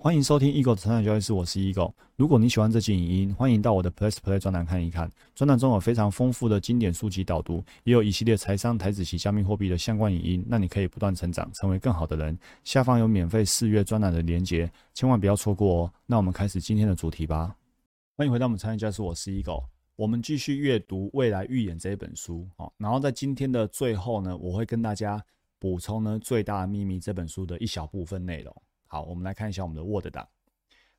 欢迎收听 Eagle 的成长交易室，我是 Eagle。如果你喜欢这期影音，欢迎到我的 Plus Play 专栏看一看。专栏中有非常丰富的经典书籍导读，也有一系列财商、台子及加密货币的相关影音，让你可以不断成长，成为更好的人。下方有免费试阅专栏的连结，千万不要错过哦。那我们开始今天的主题吧。欢迎回到我们成长教室，我是 Eagle。我们继续阅读《未来预言》这一本书好。然后在今天的最后呢，我会跟大家补充呢《最大的秘密》这本书的一小部分内容。好，我们来看一下我们的 Word 档。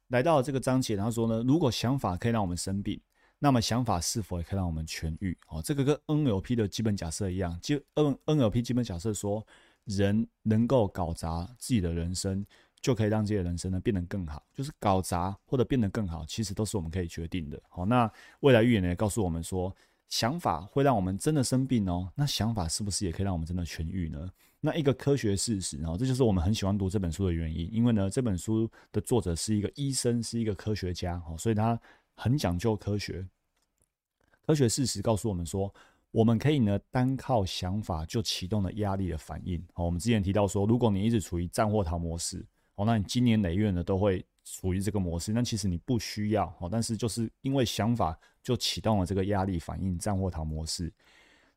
来到这个章节，他说呢，如果想法可以让我们生病，那么想法是否也可以让我们痊愈？哦，这个跟 NLP 的基本假设一样，就 N NLP 基本假设说，人能够搞砸自己的人生，就可以让自己的人生呢变得更好。就是搞砸或者变得更好，其实都是我们可以决定的。好，那未来预言呢，告诉我们说，想法会让我们真的生病哦。那想法是不是也可以让我们真的痊愈呢？那一个科学事实，然后这就是我们很喜欢读这本书的原因，因为呢，这本书的作者是一个医生，是一个科学家，哦，所以他很讲究科学。科学事实告诉我们说，我们可以呢单靠想法就启动了压力的反应。哦，我们之前提到说，如果你一直处于战或逃模式，哦，那你今年累月呢都会处于这个模式。那其实你不需要，哦，但是就是因为想法就启动了这个压力反应，战或逃模式。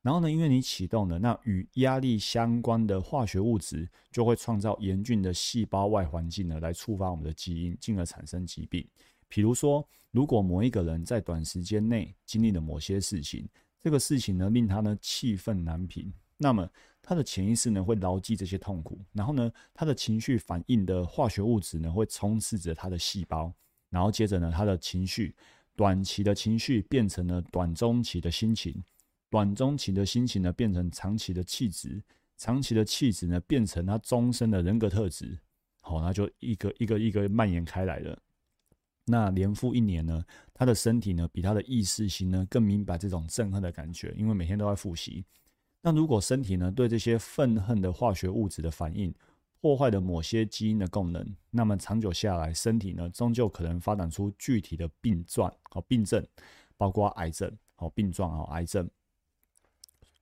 然后呢，因为你启动了，那与压力相关的化学物质就会创造严峻的细胞外环境呢，来触发我们的基因，进而产生疾病。比如说，如果某一个人在短时间内经历了某些事情，这个事情呢令他呢气愤难平，那么他的潜意识呢会牢记这些痛苦，然后呢他的情绪反应的化学物质呢会充斥着他的细胞，然后接着呢他的情绪短期的情绪变成了短中期的心情。短中期的心情呢，变成长期的气质；长期的气质呢，变成他终身的人格特质。好，那就一个一个一个蔓延开来了。那年复一年呢，他的身体呢，比他的意识心呢更明白这种憎恨的感觉，因为每天都在复习。那如果身体呢对这些愤恨的化学物质的反应破坏了某些基因的功能，那么长久下来，身体呢终究可能发展出具体的病状和病症，包括癌症和病状啊，癌症。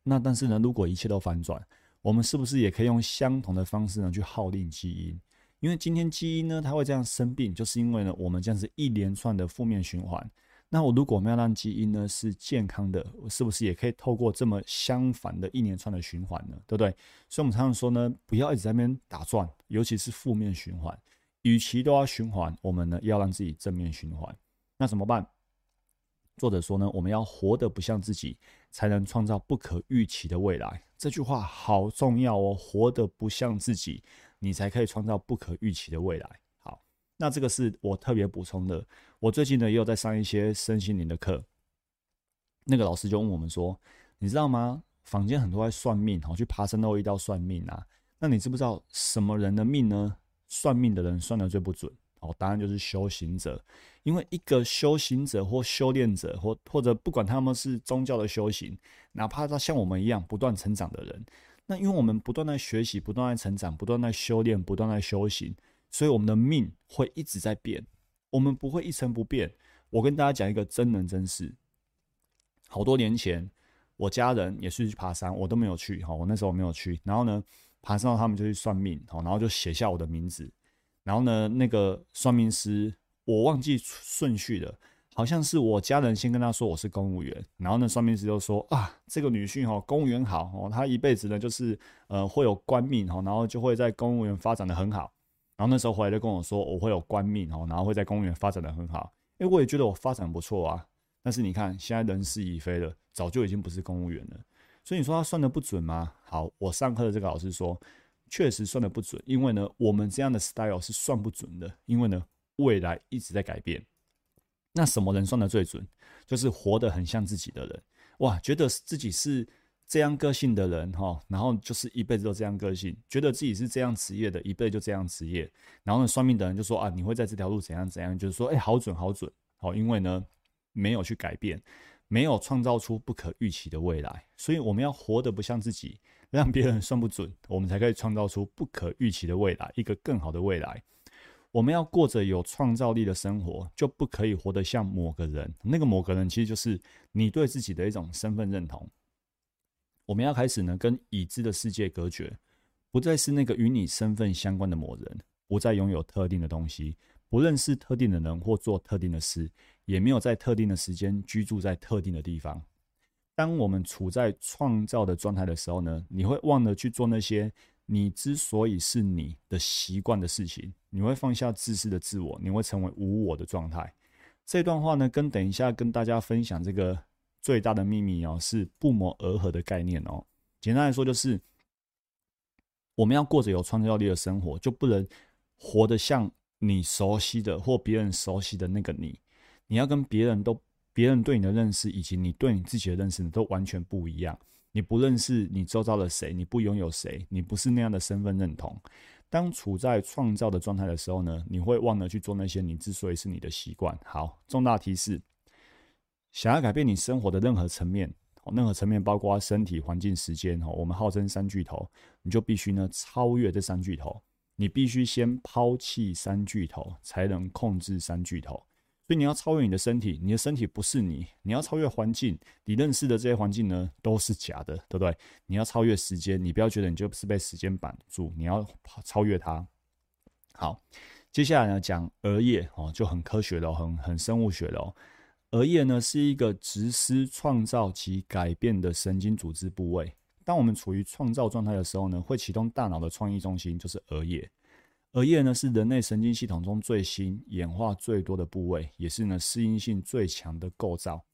那但是呢，如果一切都反转，我们是不是也可以用相同的方式呢去号令基因？因为今天基因呢，它会这样生病，就是因为呢，我们这样子一连串的负面循环。那我如果我们要让基因呢是健康的，是不是也可以透过这么相反的一连串的循环呢？对不对？所以我们常常说呢，不要一直在那边打转，尤其是负面循环，与其都要循环，我们呢要让自己正面循环。那怎么办？作者说呢，我们要活得不像自己，才能创造不可预期的未来。这句话好重要哦，活得不像自己，你才可以创造不可预期的未来。好，那这个是我特别补充的。我最近呢也有在上一些身心灵的课，那个老师就问我们说，你知道吗？坊间很多在算命，好去爬山都会遇到算命啊。那你知不知道什么人的命呢？算命的人算的最不准。哦，答案就是修行者，因为一个修行者或修炼者，或或者不管他们是宗教的修行，哪怕他像我们一样不断成长的人，那因为我们不断在学习，不断在成长，不断在修炼，不断在修行，所以我们的命会一直在变，我们不会一成不变。我跟大家讲一个真人真事，好多年前，我家人也是去爬山，我都没有去，哈，我那时候没有去，然后呢，爬山他们就去算命，好，然后就写下我的名字。然后呢，那个算命师我忘记顺序了，好像是我家人先跟他说我是公务员，然后呢，算命师就说啊，这个女婿哦，公务员好哦，他一辈子呢就是呃会有官命哦，然后就会在公务员发展的很好。然后那时候回来就跟我说我会有官命哦，然后会在公务员发展的很好。哎，我也觉得我发展不错啊，但是你看现在人事已非了，早就已经不是公务员了。所以你说他算的不准吗？好，我上课的这个老师说。确实算的不准，因为呢，我们这样的 style 是算不准的，因为呢，未来一直在改变。那什么人算的最准？就是活得很像自己的人，哇，觉得自己是这样个性的人哈，然后就是一辈子都这样个性，觉得自己是这样职业的，一辈子就这样职业。然后呢，算命的人就说啊，你会在这条路怎样怎样，就是说，哎，好准好准，好，因为呢，没有去改变，没有创造出不可预期的未来，所以我们要活得不像自己。让别人算不准，我们才可以创造出不可预期的未来，一个更好的未来。我们要过着有创造力的生活，就不可以活得像某个人。那个某个人其实就是你对自己的一种身份认同。我们要开始呢，跟已知的世界隔绝，不再是那个与你身份相关的某人，不再拥有特定的东西，不认识特定的人或做特定的事，也没有在特定的时间居住在特定的地方。当我们处在创造的状态的时候呢，你会忘了去做那些你之所以是你的习惯的事情，你会放下自私的自我，你会成为无我的状态。这段话呢，跟等一下跟大家分享这个最大的秘密哦，是不谋而合的概念哦。简单来说，就是我们要过着有创造力的生活，就不能活得像你熟悉的或别人熟悉的那个你。你要跟别人都别人对你的认识，以及你对你自己的认识都完全不一样。你不认识你周遭的谁，你不拥有谁，你不是那样的身份认同。当处在创造的状态的时候呢，你会忘了去做那些你之所以是你的习惯。好，重大提示：想要改变你生活的任何层面。任何层面，包括身体、环境、时间，哈，我们号称三巨头，你就必须呢超越这三巨头。你必须先抛弃三巨头，才能控制三巨头。所以你要超越你的身体，你的身体不是你；你要超越环境，你认识的这些环境呢都是假的，对不对？你要超越时间，你不要觉得你就是被时间绑住，你要超越它。好，接下来呢讲额叶哦，就很科学的，很很生物学的哦。额叶呢是一个直思创造及改变的神经组织部位。当我们处于创造状态的时候呢，会启动大脑的创意中心，就是额叶。额叶呢是人类神经系统中最新、演化最多的部位，也是呢适应性最强的构造。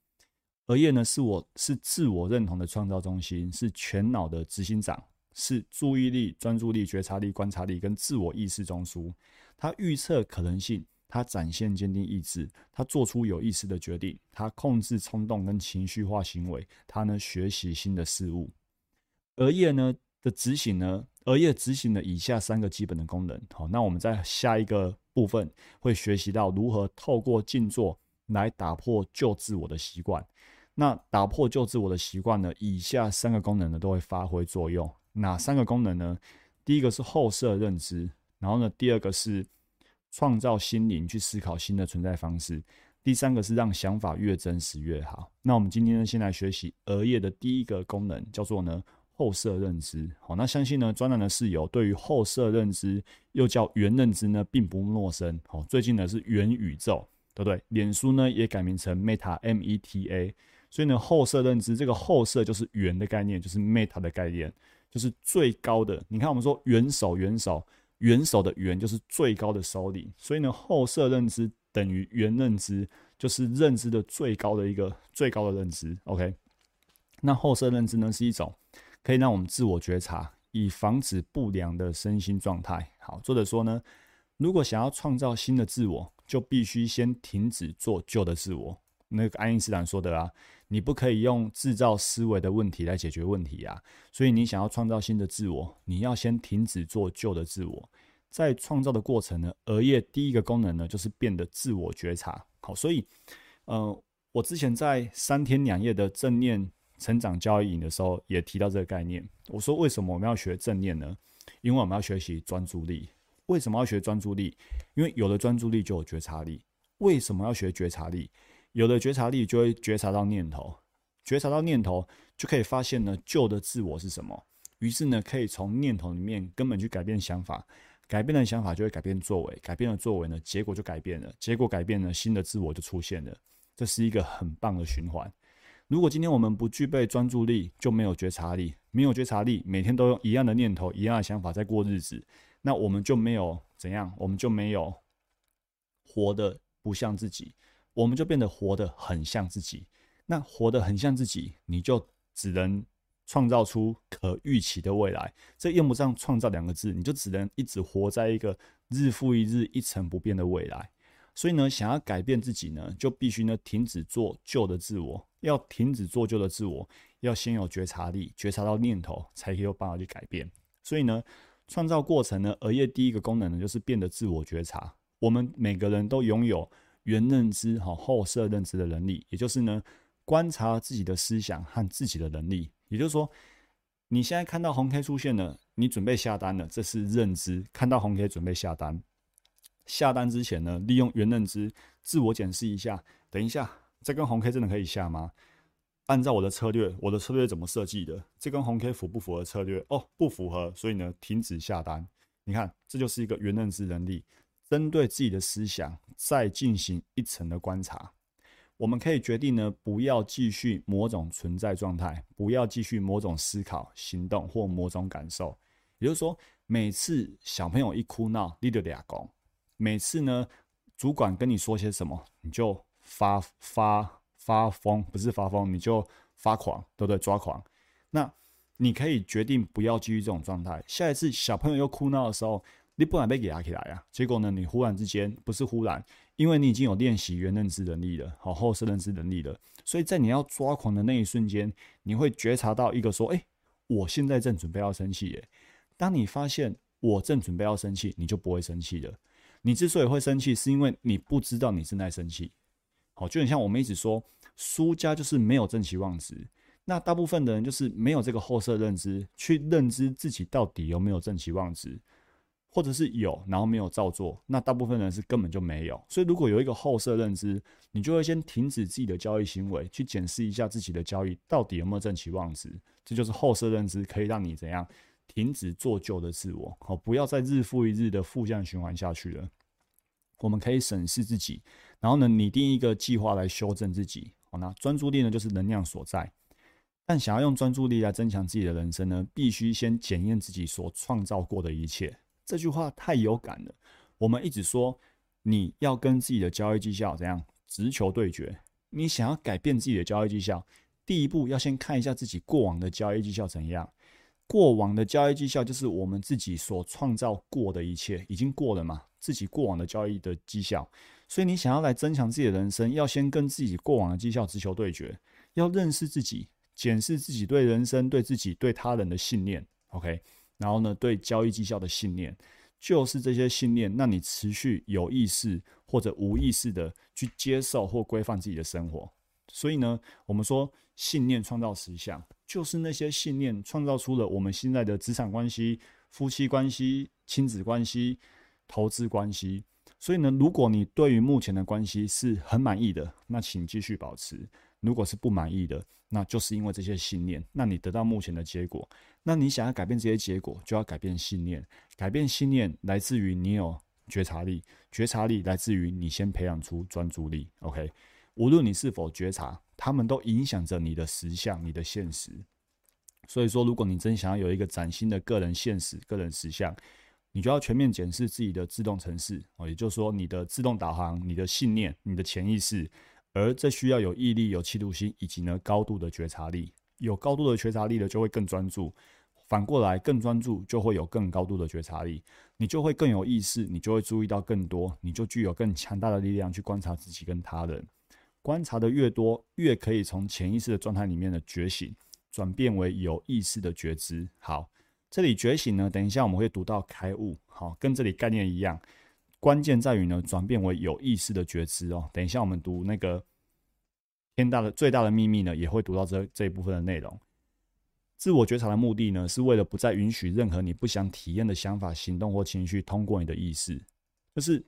额叶呢是我是自我认同的创造中心，是全脑的执行长，是注意力、专注力、觉察力、观察力跟自我意识中枢。它预测可能性。他展现坚定意志，他做出有意识的决定，他控制冲动跟情绪化行为，他呢学习新的事物。额叶呢的执行呢，额叶执行了以下三个基本的功能。好，那我们在下一个部分会学习到如何透过静坐来打破旧自我的习惯。那打破旧自我的习惯呢，以下三个功能呢都会发挥作用。哪三个功能呢？第一个是后设认知，然后呢，第二个是。创造心灵去思考新的存在方式。第三个是让想法越真实越好。那我们今天呢，先来学习额叶的第一个功能，叫做呢后设认知。好，那相信呢专栏的室友对于后设认知又叫元认知呢，并不陌生。好，最近呢是元宇宙，对不对？脸书呢也改名成 Meta M E T A。所以呢后设认知这个后设就是元的概念，就是 Meta 的概念，就是最高的。你看我们说元首，元首。元首的元就是最高的首领，所以呢，后设认知等于元认知，就是认知的最高的一个最高的认知。OK，那后设认知呢是一种可以让我们自我觉察，以防止不良的身心状态。好，作者说呢，如果想要创造新的自我，就必须先停止做旧的自我。那个爱因斯坦说的啊，你不可以用制造思维的问题来解决问题啊。所以你想要创造新的自我，你要先停止做旧的自我。在创造的过程呢，额叶第一个功能呢，就是变得自我觉察。好，所以，呃，我之前在三天两夜的正念成长教育营的时候，也提到这个概念。我说，为什么我们要学正念呢？因为我们要学习专注力。为什么要学专注力？因为有了专注力就有觉察力。为什么要学觉察力？有了觉察力，就会觉察到念头，觉察到念头，就可以发现呢旧的自我是什么。于是呢，可以从念头里面根本去改变想法，改变了想法就会改变作为，改变了作为呢，结果就改变了，结果改变了，新的自我就出现了。这是一个很棒的循环。如果今天我们不具备专注力，就没有觉察力，没有觉察力，每天都用一样的念头、一样的想法在过日子，那我们就没有怎样，我们就没有活得不像自己。我们就变得活得很像自己，那活得很像自己，你就只能创造出可预期的未来。这用不上“创造”两个字，你就只能一直活在一个日复一日、一成不变的未来。所以呢，想要改变自己呢，就必须呢停止做旧的自我。要停止做旧的自我，要先有觉察力，觉察到念头，才可以有办法去改变。所以呢，创造过程呢，额叶第一个功能呢，就是变得自我觉察。我们每个人都拥有。原认知哈后设认知的能力，也就是呢观察自己的思想和自己的能力。也就是说，你现在看到红 K 出现了，你准备下单了，这是认知。看到红 K 准备下单，下单之前呢，利用原认知自我检视一下。等一下，这根红 K 真的可以下吗？按照我的策略，我的策略怎么设计的？这根红 K 符不符合策略？哦，不符合，所以呢停止下单。你看，这就是一个原认知能力，针对自己的思想再进行一层的观察。我们可以决定呢，不要继续某种存在状态，不要继续某种思考、行动或某种感受。也就是说，每次小朋友一哭闹，你就俩公；每次呢，主管跟你说些什么，你就发发发疯，不是发疯，你就发狂，对不对？抓狂。那你可以决定不要继续这种状态。下一次小朋友又哭闹的时候，你不敢被给压起来啊。结果呢，你忽然之间不是忽然。因为你已经有练习原认知能力了，好后设认知能力了，所以在你要抓狂的那一瞬间，你会觉察到一个说：“哎，我现在正准备要生气。”耶。当你发现我正准备要生气，你就不会生气了。你之所以会生气，是因为你不知道你正在生气。好，就很像我们一直说，输家就是没有正期望值。那大部分的人就是没有这个后设认知，去认知自己到底有没有正期望值。或者是有，然后没有照做，那大部分人是根本就没有。所以如果有一个后设认知，你就会先停止自己的交易行为，去检视一下自己的交易到底有没有正期望值。这就是后设认知可以让你怎样停止做旧的自我，好，不要再日复一日的负向循环下去了。我们可以审视自己，然后呢，拟定一个计划来修正自己。好，那专注力呢，就是能量所在。但想要用专注力来增强自己的人生呢，必须先检验自己所创造过的一切。这句话太有感了。我们一直说你要跟自己的交易绩效怎样直球对决。你想要改变自己的交易绩效，第一步要先看一下自己过往的交易绩效怎样。过往的交易绩效就是我们自己所创造过的一切，已经过了嘛？自己过往的交易的绩效。所以你想要来增强自己的人生，要先跟自己过往的绩效直球对决，要认识自己，检视自己对人生、对自己、对他人的信念。OK。然后呢，对交易绩效的信念，就是这些信念，让你持续有意识或者无意识的去接受或规范自己的生活。所以呢，我们说信念创造实相，就是那些信念创造出了我们现在的职场关系、夫妻关系、亲子关系、投资关系。所以呢，如果你对于目前的关系是很满意的，那请继续保持。如果是不满意的，那就是因为这些信念，那你得到目前的结果。那你想要改变这些结果，就要改变信念。改变信念来自于你有觉察力，觉察力来自于你先培养出专注力。OK，无论你是否觉察，他们都影响着你的实相、你的现实。所以说，如果你真想要有一个崭新的个人现实、个人实相，你就要全面检视自己的自动程式哦，也就是说，你的自动导航、你的信念、你的潜意识。而这需要有毅力、有企图心，以及呢高度的觉察力。有高度的觉察力的，就会更专注；反过来，更专注就会有更高度的觉察力。你就会更有意识，你就会注意到更多，你就具有更强大的力量去观察自己跟他人。观察的越多，越可以从潜意识的状态里面的觉醒，转变为有意识的觉知。好，这里觉醒呢，等一下我们会读到开悟。好，跟这里概念一样。关键在于呢，转变为有意识的觉知哦。等一下我们读那个天大的最大的秘密呢，也会读到这这一部分的内容。自我觉察的目的呢，是为了不再允许任何你不想体验的想法、行动或情绪通过你的意识。就是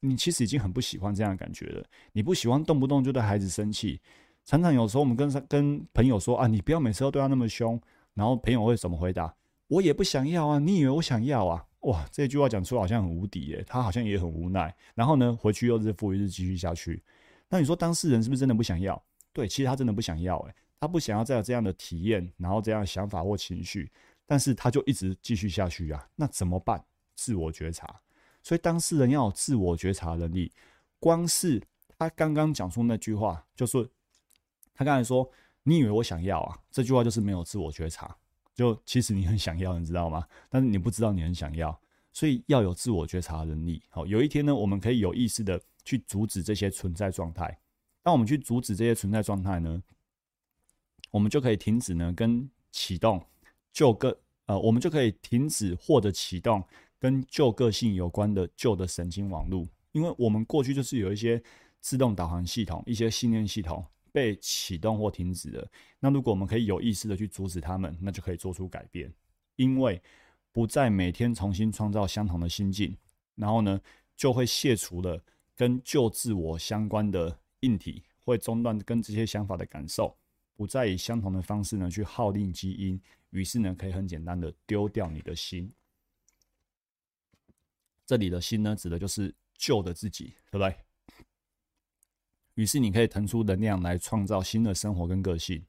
你其实已经很不喜欢这样的感觉了。你不喜欢动不动就对孩子生气，常常有时候我们跟跟朋友说啊，你不要每次都对他那么凶。然后朋友会怎么回答？我也不想要啊，你以为我想要啊？哇，这句话讲出好像很无敌耶，他好像也很无奈。然后呢，回去又日复一日继续下去。那你说当事人是不是真的不想要？对，其实他真的不想要，诶，他不想要再有这样的体验，然后这样的想法或情绪，但是他就一直继续下去啊。那怎么办？自我觉察。所以当事人要有自我觉察能力。光是他刚刚讲出那句话，就是他刚才说：“你以为我想要啊？”这句话就是没有自我觉察。就其实你很想要，你知道吗？但是你不知道你很想要，所以要有自我觉察能力。好，有一天呢，我们可以有意识的去阻止这些存在状态。当我们去阻止这些存在状态呢，我们就可以停止呢跟启动就个呃，我们就可以停止或者启动跟旧个性有关的旧的神经网络，因为我们过去就是有一些自动导航系统、一些信念系统。被启动或停止了，那如果我们可以有意识的去阻止他们，那就可以做出改变。因为不再每天重新创造相同的心境，然后呢，就会卸除了跟旧自我相关的硬体，会中断跟这些想法的感受，不再以相同的方式呢去耗令基因，于是呢，可以很简单的丢掉你的心。这里的新呢，指的就是旧的自己，对不对？于是你可以腾出能量来创造新的生活跟个性。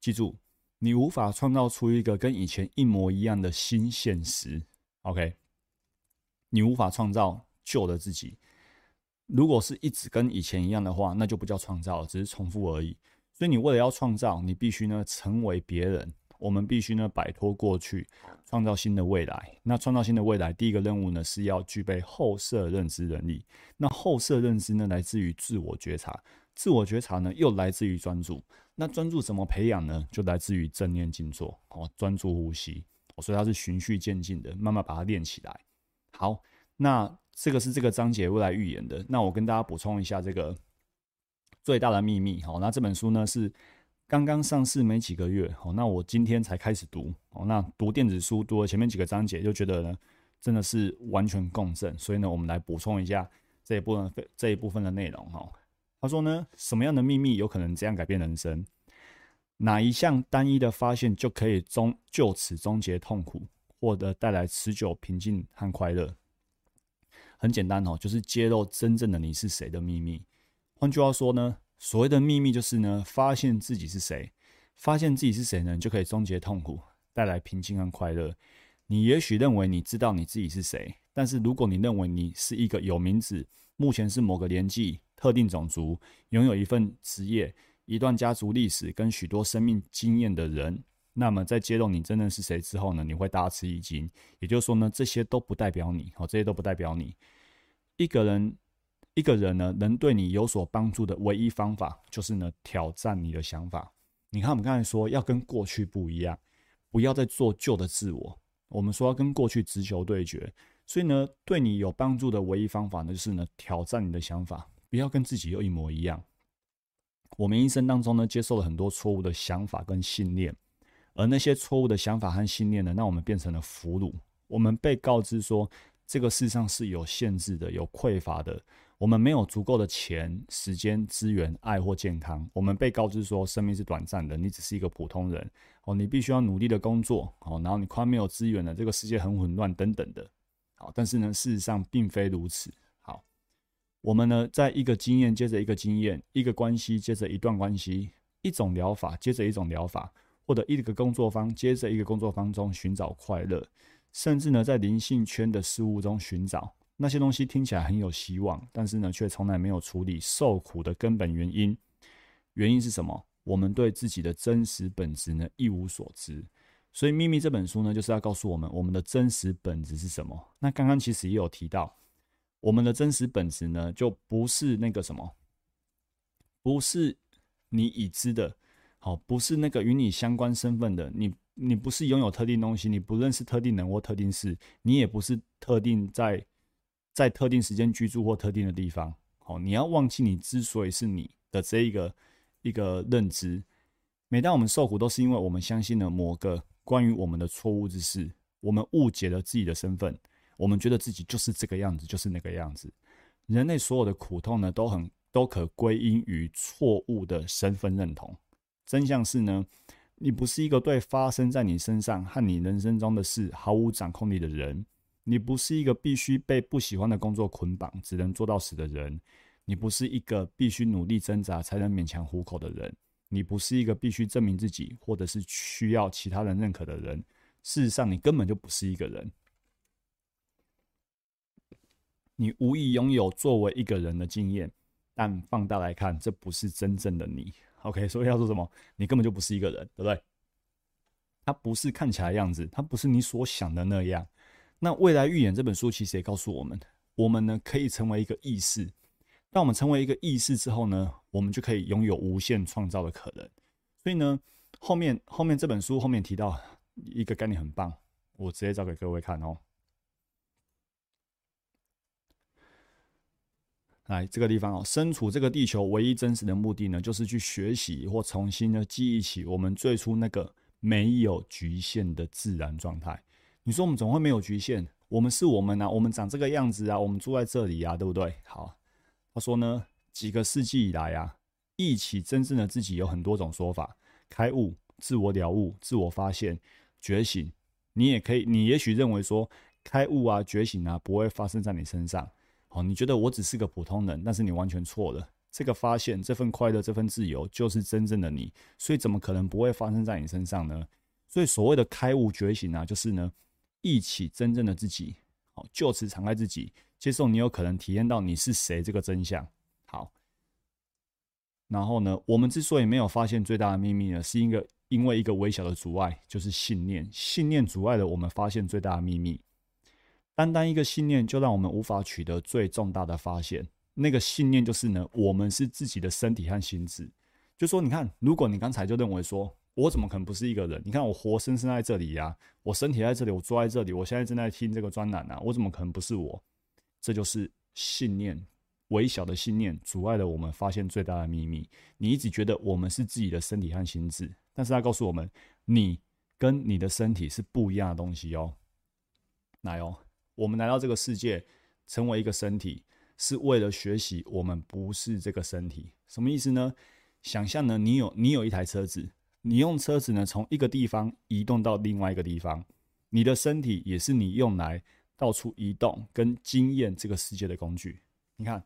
记住，你无法创造出一个跟以前一模一样的新现实。OK，你无法创造旧的自己。如果是一直跟以前一样的话，那就不叫创造，只是重复而已。所以你为了要创造，你必须呢成为别人。我们必须呢摆脱过去，创造新的未来。那创造新的未来，第一个任务呢是要具备后设认知能力。那后设认知呢来自于自我觉察，自我觉察呢又来自于专注。那专注怎么培养呢？就来自于正念静坐哦，专注呼吸。所以它是循序渐进的，慢慢把它练起来。好，那这个是这个章节未来预言的。那我跟大家补充一下这个最大的秘密。好，那这本书呢是。刚刚上市没几个月，哦，那我今天才开始读，哦，那读电子书读了前面几个章节，就觉得呢，真的是完全共振，所以呢，我们来补充一下这一部分这一部分的内容，哈。他说呢，什么样的秘密有可能这样改变人生？哪一项单一的发现就可以终就此终结痛苦，获得带来持久平静和快乐？很简单哦，就是揭露真正的你是谁的秘密。换句话说呢？所谓的秘密就是呢，发现自己是谁，发现自己是谁呢，就可以终结痛苦，带来平静和快乐。你也许认为你知道你自己是谁，但是如果你认为你是一个有名字，目前是某个年纪、特定种族、拥有一份职业、一段家族历史跟许多生命经验的人，那么在揭露你真正是谁之后呢，你会大吃一惊。也就是说呢，这些都不代表你，哦，这些都不代表你一个人。一个人呢，能对你有所帮助的唯一方法，就是呢，挑战你的想法。你看，我们刚才说要跟过去不一样，不要再做旧的自我。我们说要跟过去直球对决，所以呢，对你有帮助的唯一方法呢，就是呢，挑战你的想法，不要跟自己又一模一样。我们一生当中呢，接受了很多错误的想法跟信念，而那些错误的想法和信念呢，让我们变成了俘虏。我们被告知说，这个世上是有限制的，有匮乏的。我们没有足够的钱、时间、资源、爱或健康。我们被告知说，生命是短暂的，你只是一个普通人哦，你必须要努力的工作哦，然后你快没有资源了，这个世界很混乱等等的。好，但是呢，事实上并非如此。好，我们呢，在一个经验接着一个经验，一个关系接着一段关系，一种疗法接着一种疗法，或者一个工作方接着一个工作方中寻找快乐，甚至呢，在灵性圈的事物中寻找。那些东西听起来很有希望，但是呢，却从来没有处理受苦的根本原因。原因是什么？我们对自己的真实本质呢一无所知。所以《秘密》这本书呢，就是要告诉我们，我们的真实本质是什么。那刚刚其实也有提到，我们的真实本质呢，就不是那个什么，不是你已知的，好，不是那个与你相关身份的。你，你不是拥有特定东西，你不认识特定人或特定事，你也不是特定在。在特定时间居住或特定的地方，好，你要忘记你之所以是你的这一个一个认知。每当我们受苦，都是因为我们相信了某个关于我们的错误之事，我们误解了自己的身份，我们觉得自己就是这个样子，就是那个样子。人类所有的苦痛呢，都很都可归因于错误的身份认同。真相是呢，你不是一个对发生在你身上和你人生中的事毫无掌控力的人。你不是一个必须被不喜欢的工作捆绑，只能做到死的人；你不是一个必须努力挣扎才能勉强糊口的人；你不是一个必须证明自己或者是需要其他人认可的人。事实上，你根本就不是一个人。你无意拥有作为一个人的经验，但放大来看，这不是真正的你。OK，所以要说什么？你根本就不是一个人，对不对？他不是看起来样子，他不是你所想的那样。那未来预言这本书其实也告诉我们，我们呢可以成为一个意识。当我们成为一个意识之后呢，我们就可以拥有无限创造的可能。所以呢，后面后面这本书后面提到一个概念很棒，我直接找给各位看哦。来这个地方哦，身处这个地球唯一真实的目的呢，就是去学习或重新的记忆起我们最初那个没有局限的自然状态。你说我们总会没有局限，我们是我们啊，我们长这个样子啊，我们住在这里啊，对不对？好，他说呢，几个世纪以来啊，一起真正的自己有很多种说法，开悟、自我了悟、自我发现、觉醒。你也可以，你也许认为说，开悟啊、觉醒啊，不会发生在你身上。好，你觉得我只是个普通人，但是你完全错了。这个发现、这份快乐、这份自由，就是真正的你。所以，怎么可能不会发生在你身上呢？所以，所谓的开悟觉醒啊，就是呢，一起真正的自己，好，就此敞开自己，接受你有可能体验到你是谁这个真相。好，然后呢，我们之所以没有发现最大的秘密呢，是一个因为一个微小的阻碍，就是信念。信念阻碍了我们发现最大的秘密。单单一个信念，就让我们无法取得最重大的发现。那个信念就是呢，我们是自己的身体和心智。就说你看，如果你刚才就认为说，我怎么可能不是一个人？你看我活生生在这里呀，我身体在这里，我坐在这里，我现在正在听这个专栏啊，我怎么可能不是我？这就是信念，微小的信念阻碍了我们发现最大的秘密。你一直觉得我们是自己的身体和心智，但是他告诉我们，你跟你的身体是不一样的东西哦。来哦。我们来到这个世界，成为一个身体，是为了学习。我们不是这个身体，什么意思呢？想象呢，你有你有一台车子，你用车子呢从一个地方移动到另外一个地方，你的身体也是你用来到处移动跟经验这个世界的工具。你看，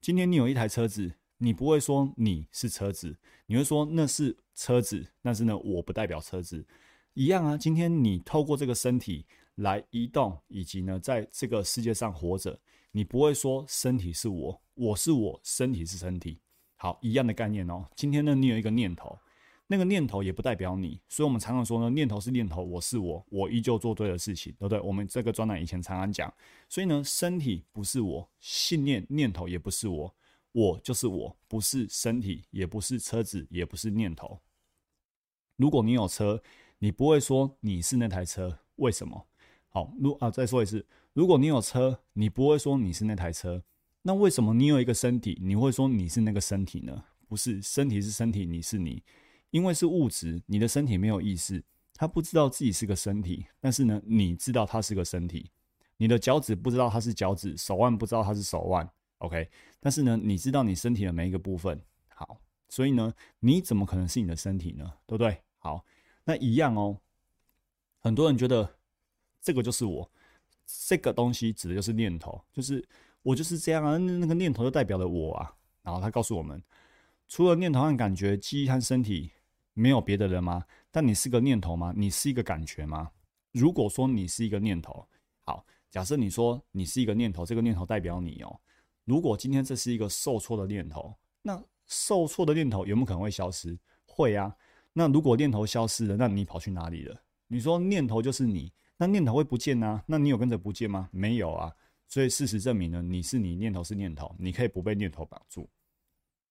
今天你有一台车子，你不会说你是车子，你会说那是车子，但是呢，我不代表车子。一样啊，今天你透过这个身体。来移动，以及呢，在这个世界上活着，你不会说身体是我，我是我，身体是身体。好，一样的概念哦。今天呢，你有一个念头，那个念头也不代表你，所以我们常常说呢，念头是念头，我是我，我依旧做对的事情，对不对？我们这个专栏以前常常讲，所以呢，身体不是我，信念念头也不是我，我就是我，不是身体，也不是车子，也不是念头。如果你有车，你不会说你是那台车，为什么？好，如啊，再说一次，如果你有车，你不会说你是那台车，那为什么你有一个身体，你会说你是那个身体呢？不是，身体是身体，你是你，因为是物质，你的身体没有意识，他不知道自己是个身体，但是呢，你知道他是个身体，你的脚趾不知道它是脚趾，手腕不知道它是手腕，OK，但是呢，你知道你身体的每一个部分，好，所以呢，你怎么可能是你的身体呢？对不对？好，那一样哦，很多人觉得。这个就是我，这个东西指的就是念头，就是我就是这样啊，那个念头就代表了我啊。然后他告诉我们，除了念头和感觉，记忆和身体，没有别的人吗？但你是个念头吗？你是一个感觉吗？如果说你是一个念头，好，假设你说你是一个念头，这个念头代表你哦。如果今天这是一个受挫的念头，那受挫的念头有没有可能会消失？会啊。那如果念头消失了，那你跑去哪里了？你说念头就是你。那念头会不见呐？那你有跟着不见吗？没有啊。所以事实证明呢，你是你，念头是念头，你可以不被念头绑住。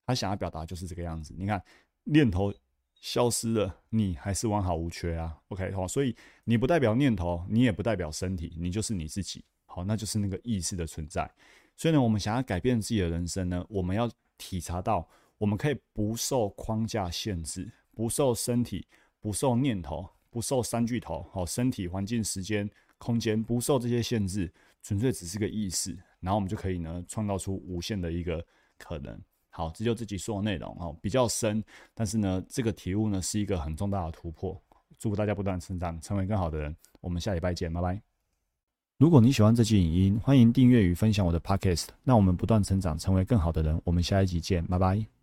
他想要表达就是这个样子。你看，念头消失了，你还是完好无缺啊。OK，好，所以你不代表念头，你也不代表身体，你就是你自己。好，那就是那个意识的存在。所以呢，我们想要改变自己的人生呢，我们要体察到，我们可以不受框架限制，不受身体，不受念头。不受三巨头，好身体、环境、时间、空间不受这些限制，纯粹只是个意识，然后我们就可以呢创造出无限的一个可能。好，这就自己说的内容哦，比较深，但是呢，这个体悟呢是一个很重大的突破。祝福大家不断成长，成为更好的人。我们下礼拜见，拜拜。如果你喜欢这期影音，欢迎订阅与分享我的 podcast。那我们不断成长，成为更好的人。我们下一集见，拜拜。